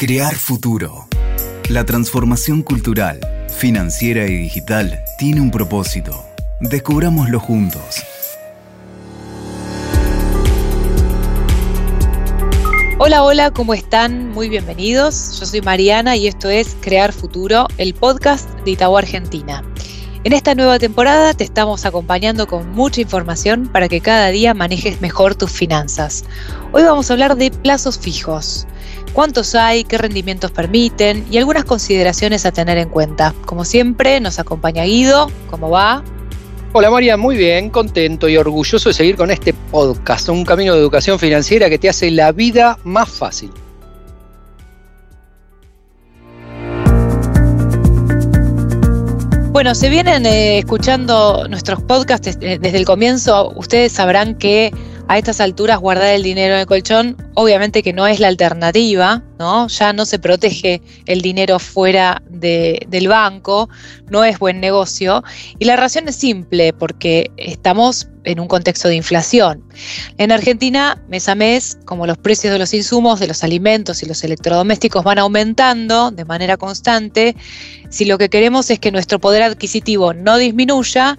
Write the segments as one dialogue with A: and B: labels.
A: Crear futuro. La transformación cultural, financiera y digital tiene un propósito. Descubrámoslo juntos.
B: Hola, hola, ¿cómo están? Muy bienvenidos. Yo soy Mariana y esto es Crear Futuro, el podcast de Itaú Argentina. En esta nueva temporada te estamos acompañando con mucha información para que cada día manejes mejor tus finanzas. Hoy vamos a hablar de plazos fijos cuántos hay, qué rendimientos permiten y algunas consideraciones a tener en cuenta. Como siempre, nos acompaña Guido. ¿Cómo va?
C: Hola María, muy bien, contento y orgulloso de seguir con este podcast, un camino de educación financiera que te hace la vida más fácil.
B: Bueno, se vienen eh, escuchando nuestros podcasts eh, desde el comienzo. Ustedes sabrán que a estas alturas guardar el dinero en el colchón, obviamente que no es la alternativa, ¿no? Ya no se protege el dinero fuera del banco, no es buen negocio. Y la razón es simple, porque estamos en un contexto de inflación. En Argentina, mes a mes, como los precios de los insumos, de los alimentos y los electrodomésticos van aumentando de manera constante, si lo que queremos es que nuestro poder adquisitivo no disminuya,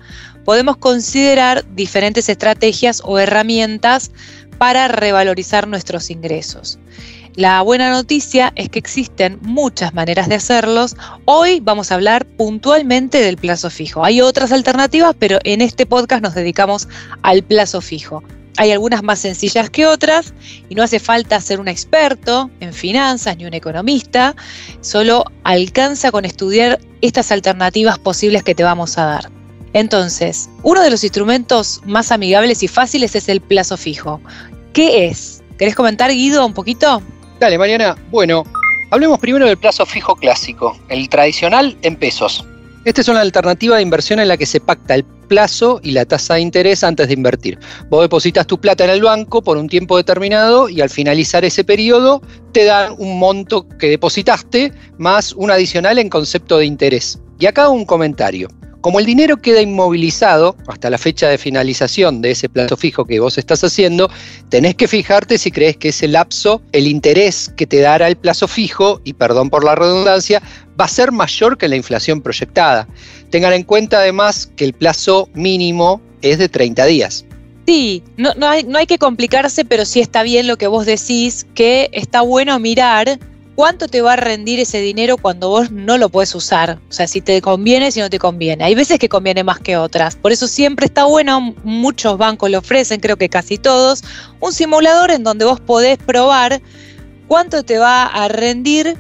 B: podemos considerar diferentes estrategias o herramientas para revalorizar nuestros ingresos. La buena noticia es que existen muchas maneras de hacerlos. Hoy vamos a hablar puntualmente del plazo fijo. Hay otras alternativas, pero en este podcast nos dedicamos al plazo fijo. Hay algunas más sencillas que otras y no hace falta ser un experto en finanzas ni un economista, solo alcanza con estudiar estas alternativas posibles que te vamos a dar. Entonces, uno de los instrumentos más amigables y fáciles es el plazo fijo. ¿Qué es? ¿Querés comentar, Guido, un poquito?
C: Dale, Mariana. Bueno, hablemos primero del plazo fijo clásico, el tradicional en pesos. Esta es una alternativa de inversión en la que se pacta el plazo y la tasa de interés antes de invertir. Vos depositas tu plata en el banco por un tiempo determinado y al finalizar ese periodo te dan un monto que depositaste más un adicional en concepto de interés. Y acá un comentario. Como el dinero queda inmovilizado hasta la fecha de finalización de ese plazo fijo que vos estás haciendo, tenés que fijarte si crees que ese lapso, el interés que te dará el plazo fijo, y perdón por la redundancia, va a ser mayor que la inflación proyectada. Tengan en cuenta además que el plazo mínimo es de 30 días.
B: Sí, no, no, hay, no hay que complicarse, pero sí está bien lo que vos decís, que está bueno mirar cuánto te va a rendir ese dinero cuando vos no lo puedes usar. O sea, si te conviene, si no te conviene. Hay veces que conviene más que otras. Por eso siempre está bueno, muchos bancos lo ofrecen, creo que casi todos, un simulador en donde vos podés probar cuánto te va a rendir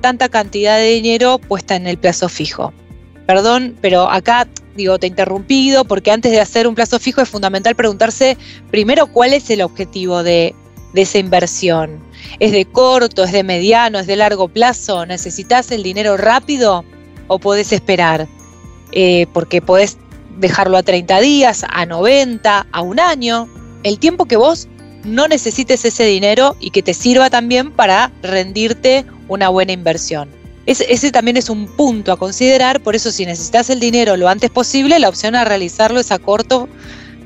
B: tanta cantidad de dinero puesta en el plazo fijo. Perdón, pero acá digo, te he interrumpido porque antes de hacer un plazo fijo es fundamental preguntarse primero cuál es el objetivo de, de esa inversión. ¿Es de corto, es de mediano, es de largo plazo? ¿Necesitas el dinero rápido o podés esperar? Eh, porque podés dejarlo a 30 días, a 90, a un año. El tiempo que vos no necesites ese dinero y que te sirva también para rendirte una buena inversión. Ese, ese, también es un punto a considerar, por eso si necesitas el dinero lo antes posible, la opción a realizarlo es a corto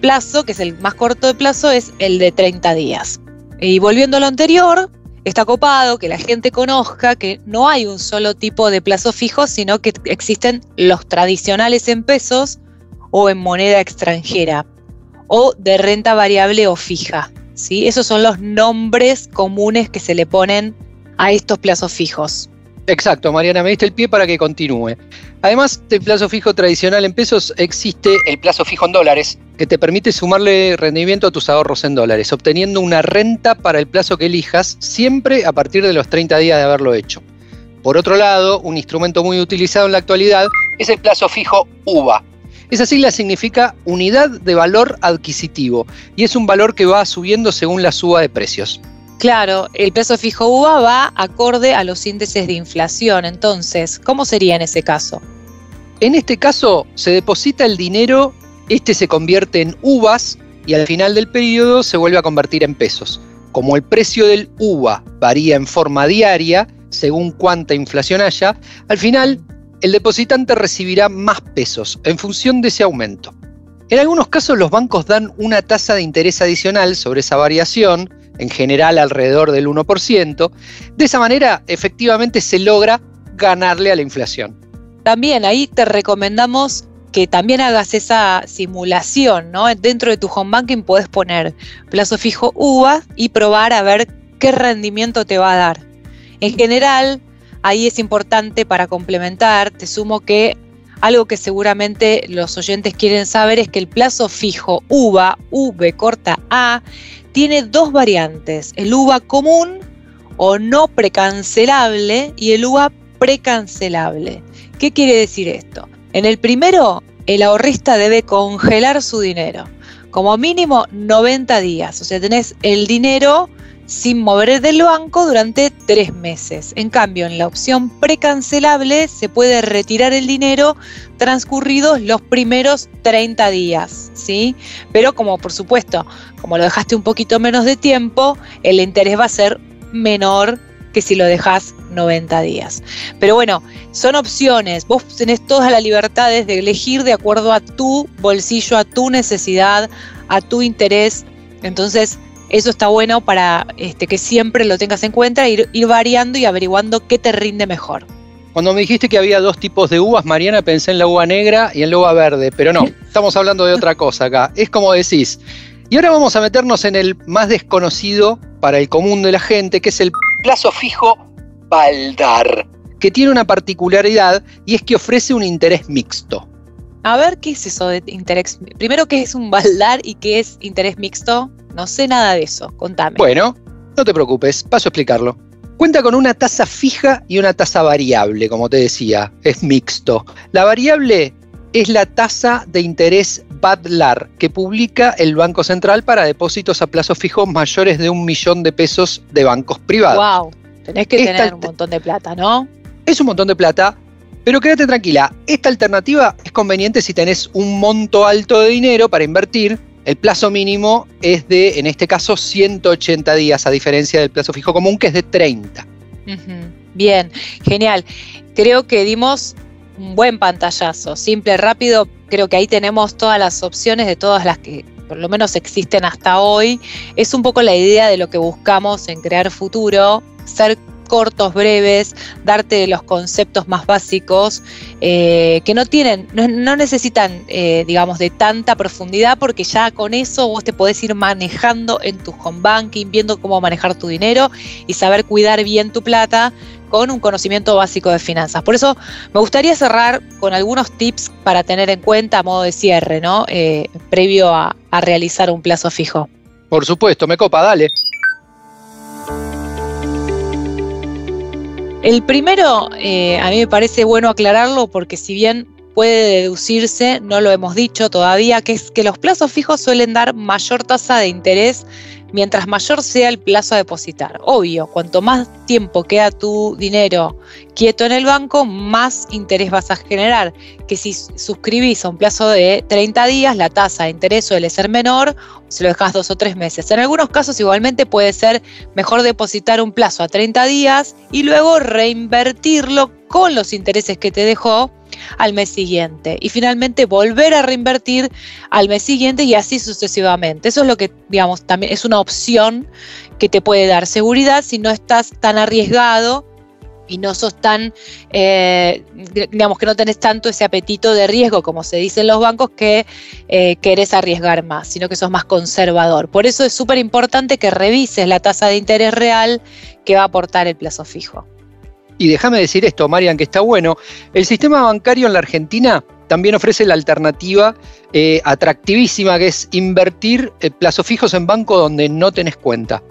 B: plazo, que es el más corto de plazo, es el de 30 días. Y volviendo a lo anterior, está copado que la gente conozca que no hay un solo tipo de plazo fijo, sino que existen los tradicionales en pesos o en moneda extranjera o de renta variable o fija. ¿sí? Esos son los nombres comunes que se le ponen a estos plazos fijos.
C: Exacto, Mariana, me diste el pie para que continúe. Además del plazo fijo tradicional en pesos, existe el plazo fijo en dólares, que te permite sumarle rendimiento a tus ahorros en dólares, obteniendo una renta para el plazo que elijas, siempre a partir de los 30 días de haberlo hecho. Por otro lado, un instrumento muy utilizado en la actualidad es el plazo fijo UVA. Esa sigla significa unidad de valor adquisitivo y es un valor que va subiendo según la suba de precios.
B: Claro, el peso fijo UVA va acorde a los índices de inflación. Entonces, ¿cómo sería en ese caso?
C: En este caso, se deposita el dinero, este se convierte en uvas y al final del periodo se vuelve a convertir en pesos. Como el precio del UVA varía en forma diaria, según cuánta inflación haya, al final el depositante recibirá más pesos en función de ese aumento. En algunos casos los bancos dan una tasa de interés adicional sobre esa variación, en general alrededor del 1%. De esa manera, efectivamente, se logra ganarle a la inflación.
B: También ahí te recomendamos que también hagas esa simulación, ¿no? Dentro de tu home banking puedes poner plazo fijo UVA y probar a ver qué rendimiento te va a dar. En general, ahí es importante para complementar, te sumo que algo que seguramente los oyentes quieren saber es que el plazo fijo UVA, V corta A, tiene dos variantes, el UVA común o no precancelable y el UVA precancelable. ¿Qué quiere decir esto? En el primero, el ahorrista debe congelar su dinero, como mínimo 90 días, o sea, tenés el dinero sin mover del banco durante tres meses. En cambio, en la opción precancelable se puede retirar el dinero transcurridos los primeros 30 días, ¿sí? Pero como por supuesto, como lo dejaste un poquito menos de tiempo, el interés va a ser menor que si lo dejas 90 días. Pero bueno, son opciones. Vos tenés todas las libertades de elegir de acuerdo a tu bolsillo, a tu necesidad, a tu interés. Entonces, eso está bueno para este, que siempre lo tengas en cuenta, ir, ir variando y averiguando qué te rinde mejor.
C: Cuando me dijiste que había dos tipos de uvas, Mariana, pensé en la uva negra y en la uva verde, pero no, estamos hablando de otra cosa acá. Es como decís. Y ahora vamos a meternos en el más desconocido para el común de la gente, que es el plazo fijo Baldar, que tiene una particularidad y es que ofrece un interés mixto.
B: A ver, ¿qué es eso de interés? Primero, ¿qué es un baldar y qué es interés mixto? No sé nada de eso, contame.
C: Bueno, no te preocupes, paso a explicarlo. Cuenta con una tasa fija y una tasa variable, como te decía, es mixto. La variable es la tasa de interés BADLAR que publica el Banco Central para depósitos a plazo fijo mayores de un millón de pesos de bancos privados.
B: Wow, tenés que tener un montón de plata, ¿no?
C: Es un montón de plata, pero quédate tranquila, esta alternativa es conveniente si tenés un monto alto de dinero para invertir el plazo mínimo es de, en este caso, 180 días, a diferencia del plazo fijo común, que es de 30.
B: Bien, genial. Creo que dimos un buen pantallazo, simple, rápido. Creo que ahí tenemos todas las opciones de todas las que por lo menos existen hasta hoy. Es un poco la idea de lo que buscamos en crear futuro, ser cortos, breves, darte los conceptos más básicos eh, que no tienen, no, necesitan, eh, digamos, de tanta profundidad porque ya con eso vos te podés ir manejando en tu home banking, viendo cómo manejar tu dinero y saber cuidar bien tu plata con un conocimiento básico de finanzas. Por eso me gustaría cerrar con algunos tips para tener en cuenta a modo de cierre, ¿no? Eh, previo a realizar un plazo fijo.
C: Por supuesto, me copa, dale.
B: El primero, eh, a mí me parece bueno aclararlo porque si bien puede deducirse, no lo hemos dicho todavía, que es que los plazos fijos suelen dar mayor tasa de interés mientras mayor sea el plazo a depositar. Obvio, cuanto más tiempo queda tu dinero quieto en el banco, más interés vas a generar. Que si suscribís a un plazo de 30 días, la tasa de interés suele ser menor, si lo dejas dos o tres meses. En algunos casos igualmente puede ser mejor depositar un plazo a 30 días y luego reinvertirlo con los intereses que te dejó al mes siguiente y finalmente volver a reinvertir al mes siguiente y así sucesivamente. Eso es lo que, digamos, también es una opción que te puede dar seguridad si no estás tan arriesgado y no sos tan, eh, digamos que no tenés tanto ese apetito de riesgo, como se dice en los bancos, que eh, querés arriesgar más, sino que sos más conservador. Por eso es súper importante que revises la tasa de interés real que va a aportar el plazo fijo.
C: Y déjame decir esto, Marian, que está bueno. El sistema bancario en la Argentina también ofrece la alternativa eh, atractivísima que es invertir eh, plazos fijos en banco donde no tenés cuenta.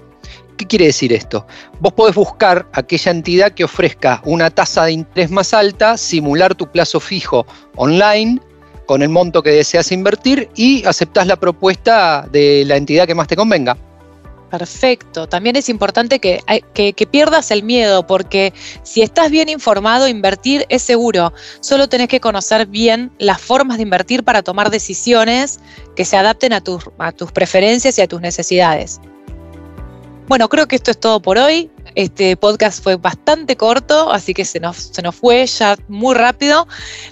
C: ¿Qué quiere decir esto? Vos podés buscar aquella entidad que ofrezca una tasa de interés más alta, simular tu plazo fijo online con el monto que deseas invertir y aceptás la propuesta de la entidad que más te convenga.
B: Perfecto. También es importante que, que, pierdas el miedo, porque si estás bien informado, invertir es seguro. Solo tenés que conocer bien las formas de invertir para tomar decisiones que se adapten a tus, a tus preferencias y a tus necesidades. Bueno, creo que esto es todo por hoy. Este podcast fue bastante corto, así que se nos, se nos fue ya muy rápido,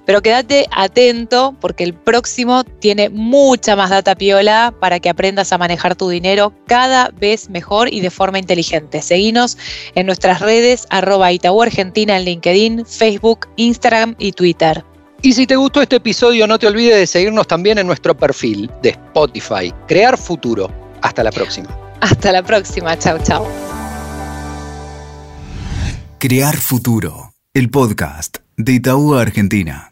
B: pero quédate atento porque el próximo tiene mucha más data piola para que aprendas a manejar tu dinero cada vez mejor y de forma inteligente. Seguinos en nuestras redes arroba Itaú Argentina en LinkedIn, Facebook, Instagram y Twitter.
C: Y si te gustó este episodio, no te olvides de seguirnos también en nuestro perfil de Spotify, Crear Futuro. Hasta la próxima.
B: Hasta la próxima. Chao, chao.
A: Crear Futuro, el podcast de Itaú Argentina.